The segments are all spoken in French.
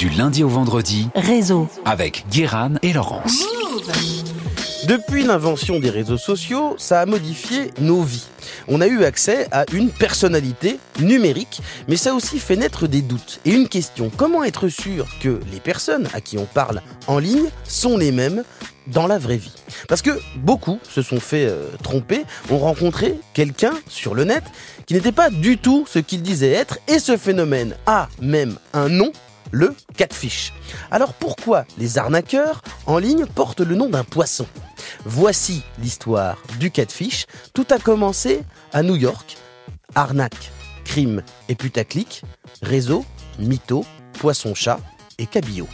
Du lundi au vendredi, Réseau. avec Guéran et Laurence. Depuis l'invention des réseaux sociaux, ça a modifié nos vies. On a eu accès à une personnalité numérique, mais ça a aussi fait naître des doutes. Et une question, comment être sûr que les personnes à qui on parle en ligne sont les mêmes dans la vraie vie? Parce que beaucoup se sont fait euh, tromper, ont rencontré quelqu'un sur le net qui n'était pas du tout ce qu'il disait être, et ce phénomène a même un nom, le catfish. Alors pourquoi les arnaqueurs en ligne portent le nom d'un poisson? Voici l'histoire du catfish. Tout a commencé à New York. Arnaque, crime et putaclic, réseau, mytho, poisson-chat et cabillaud.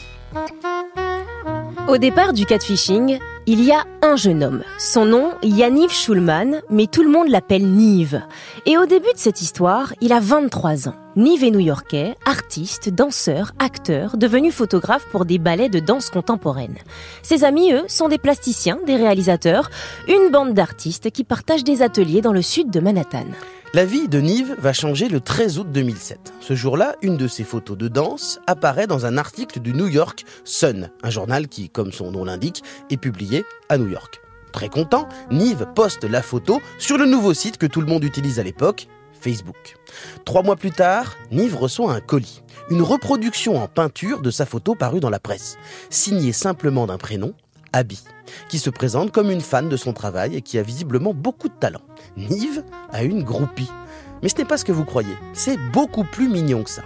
Au départ du catfishing, il y a un jeune homme. Son nom, Yaniv Schulman, mais tout le monde l'appelle Nive. Et au début de cette histoire, il a 23 ans. Nive est new-yorkais, artiste, danseur, acteur, devenu photographe pour des ballets de danse contemporaine. Ses amis, eux, sont des plasticiens, des réalisateurs, une bande d'artistes qui partagent des ateliers dans le sud de Manhattan. La vie de Nive va changer le 13 août 2007. Ce jour-là, une de ses photos de danse apparaît dans un article du New York Sun, un journal qui, comme son nom l'indique, est publié à New York. Très content, Nive poste la photo sur le nouveau site que tout le monde utilise à l'époque, Facebook. Trois mois plus tard, Nive reçoit un colis, une reproduction en peinture de sa photo parue dans la presse, signée simplement d'un prénom, Abby, qui se présente comme une fan de son travail et qui a visiblement beaucoup de talent. Nive a une groupie. Mais ce n'est pas ce que vous croyez, c'est beaucoup plus mignon que ça.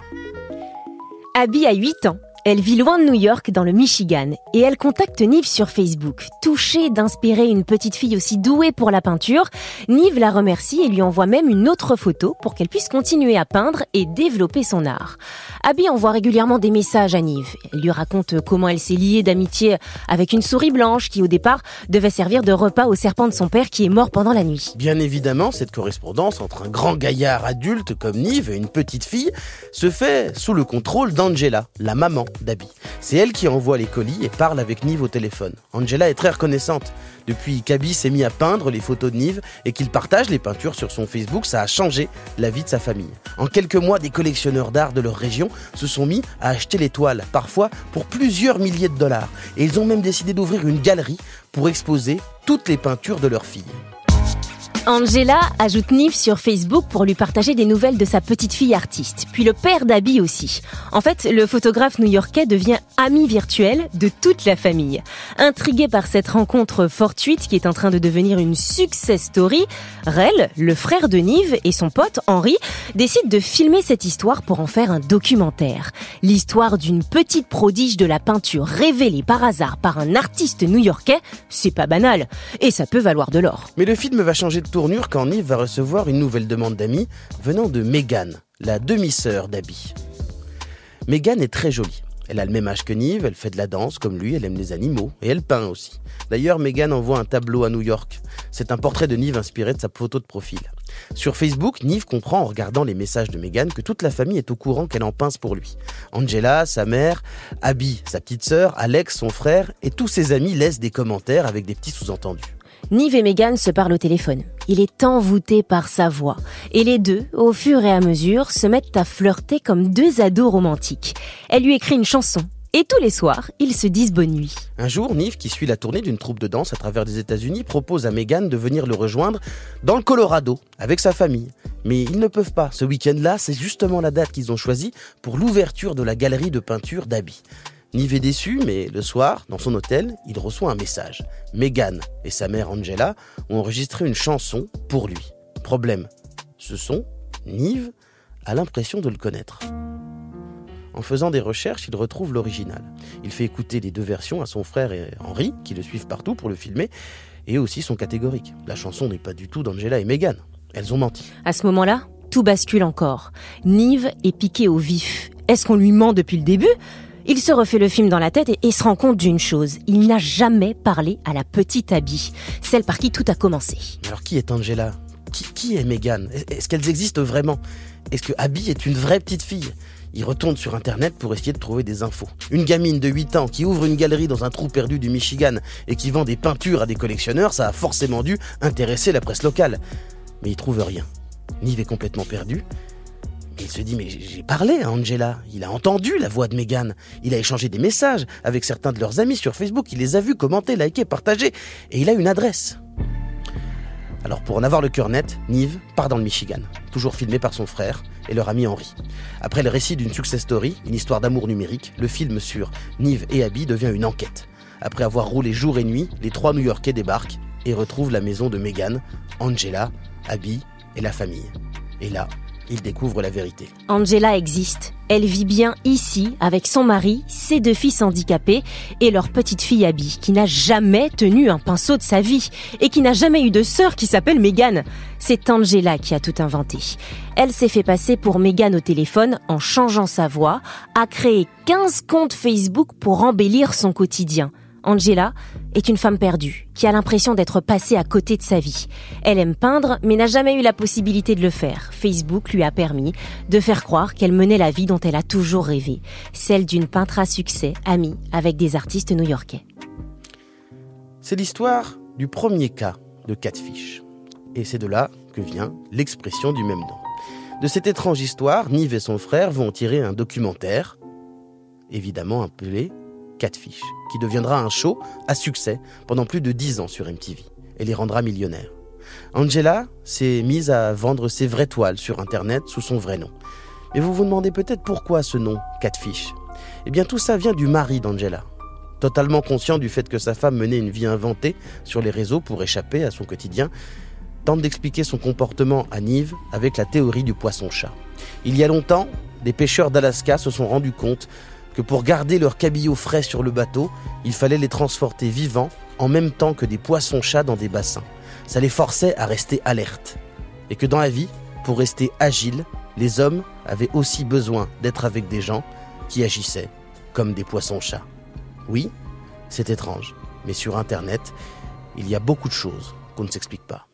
Abby a 8 ans. Elle vit loin de New York, dans le Michigan, et elle contacte Nive sur Facebook. Touchée d'inspirer une petite fille aussi douée pour la peinture, Nive la remercie et lui envoie même une autre photo pour qu'elle puisse continuer à peindre et développer son art. Abby envoie régulièrement des messages à Nive. Elle lui raconte comment elle s'est liée d'amitié avec une souris blanche qui au départ devait servir de repas au serpent de son père qui est mort pendant la nuit. Bien évidemment, cette correspondance entre un grand gaillard adulte comme Nive et une petite fille se fait sous le contrôle d'Angela, la maman C'est elle qui envoie les colis et parle avec Nive au téléphone. Angela est très reconnaissante. Depuis qu'Abby s'est mis à peindre les photos de Nive et qu'il partage les peintures sur son Facebook, ça a changé la vie de sa famille. En quelques mois, des collectionneurs d'art de leur région se sont mis à acheter les toiles, parfois pour plusieurs milliers de dollars. Et ils ont même décidé d'ouvrir une galerie pour exposer toutes les peintures de leur fille. Angela ajoute Nive sur Facebook pour lui partager des nouvelles de sa petite fille artiste, puis le père d'Abby aussi. En fait, le photographe new-yorkais devient ami virtuel de toute la famille. Intrigué par cette rencontre fortuite qui est en train de devenir une success story, Rel, le frère de Nive et son pote Henri décident de filmer cette histoire pour en faire un documentaire. L'histoire d'une petite prodige de la peinture révélée par hasard par un artiste new-yorkais, c'est pas banal, et ça peut valoir de l'or. Mais le film va changer de tournure quand Nive va recevoir une nouvelle demande d'amis venant de Megan, la demi-sœur d'Abby. Megan est très jolie. Elle a le même âge que Nive, elle fait de la danse comme lui, elle aime les animaux et elle peint aussi. D'ailleurs, Megan envoie un tableau à New York. C'est un portrait de Nive inspiré de sa photo de profil. Sur Facebook, Nive comprend en regardant les messages de Megan que toute la famille est au courant qu'elle en pince pour lui. Angela, sa mère, Abby, sa petite sœur, Alex, son frère et tous ses amis laissent des commentaires avec des petits sous-entendus. Nive et Megan se parlent au téléphone. Il est envoûté par sa voix. Et les deux, au fur et à mesure, se mettent à flirter comme deux ados romantiques. Elle lui écrit une chanson. Et tous les soirs, ils se disent bonne nuit. Un jour, Nive, qui suit la tournée d'une troupe de danse à travers les États-Unis, propose à Megan de venir le rejoindre dans le Colorado avec sa famille. Mais ils ne peuvent pas. Ce week-end-là, c'est justement la date qu'ils ont choisie pour l'ouverture de la galerie de peinture d'Abby. Nive est déçu, mais le soir, dans son hôtel, il reçoit un message. Megan et sa mère Angela ont enregistré une chanson pour lui. Problème, ce son, Nive a l'impression de le connaître. En faisant des recherches, il retrouve l'original. Il fait écouter les deux versions à son frère et Henri, qui le suivent partout pour le filmer, et aussi sont catégoriques. La chanson n'est pas du tout d'Angela et Megan. Elles ont menti. À ce moment-là, tout bascule encore. Nive est piqué au vif. Est-ce qu'on lui ment depuis le début? Il se refait le film dans la tête et, et se rend compte d'une chose. Il n'a jamais parlé à la petite Abby, celle par qui tout a commencé. Alors qui est Angela? Qui, qui est Megan Est-ce qu'elles existent vraiment? Est-ce que Abby est une vraie petite fille? Il retourne sur Internet pour essayer de trouver des infos. Une gamine de 8 ans qui ouvre une galerie dans un trou perdu du Michigan et qui vend des peintures à des collectionneurs, ça a forcément dû intéresser la presse locale. Mais il trouve rien. Nive est complètement perdu. il se dit, mais j'ai parlé à Angela. Il a entendu la voix de Megan. Il a échangé des messages avec certains de leurs amis sur Facebook. Il les a vus commenter, liker, partager. Et il a une adresse. Alors pour en avoir le cœur net, Nive part dans le Michigan, toujours filmé par son frère et leur ami Henri. Après le récit d'une success story, une histoire d'amour numérique, le film sur Nive et Abby devient une enquête. Après avoir roulé jour et nuit, les trois New-Yorkais débarquent et retrouvent la maison de Megan, Angela, Abby et la famille. Et là, il découvre la vérité. Angela existe. Elle vit bien ici avec son mari, ses deux fils handicapés et leur petite fille Abby, qui n'a jamais tenu un pinceau de sa vie et qui n'a jamais eu de sœur qui s'appelle Megan. C'est Angela qui a tout inventé. Elle s'est fait passer pour Megan au téléphone en changeant sa voix, a créé 15 comptes Facebook pour embellir son quotidien. Angela est une femme perdue, qui a l'impression d'être passée à côté de sa vie. Elle aime peindre, mais n'a jamais eu la possibilité de le faire. Facebook lui a permis de faire croire qu'elle menait la vie dont elle a toujours rêvé, celle d'une peintre à succès, amie avec des artistes new-yorkais. C'est l'histoire du premier cas de catfish. Et c'est de là que vient l'expression du même nom. De cette étrange histoire, Nive et son frère vont tirer un documentaire, évidemment appelé Catfish, qui deviendra un show à succès pendant plus de 10 ans sur MTV et les rendra millionnaires. Angela s'est mise à vendre ses vraies toiles sur Internet sous son vrai nom. Mais vous vous demandez peut-être pourquoi ce nom, Catfish Eh bien tout ça vient du mari d'Angela. Totalement conscient du fait que sa femme menait une vie inventée sur les réseaux pour échapper à son quotidien, tente d'expliquer son comportement à Nive avec la théorie du poisson-chat. Il y a longtemps, des pêcheurs d'Alaska se sont rendus compte que pour garder leurs cabillots frais sur le bateau, il fallait les transporter vivants en même temps que des poissons-chats dans des bassins. Ça les forçait à rester alertes. Et que dans la vie, pour rester agiles, les hommes avaient aussi besoin d'être avec des gens qui agissaient comme des poissons-chats. Oui, c'est étrange, mais sur Internet, il y a beaucoup de choses qu'on ne s'explique pas.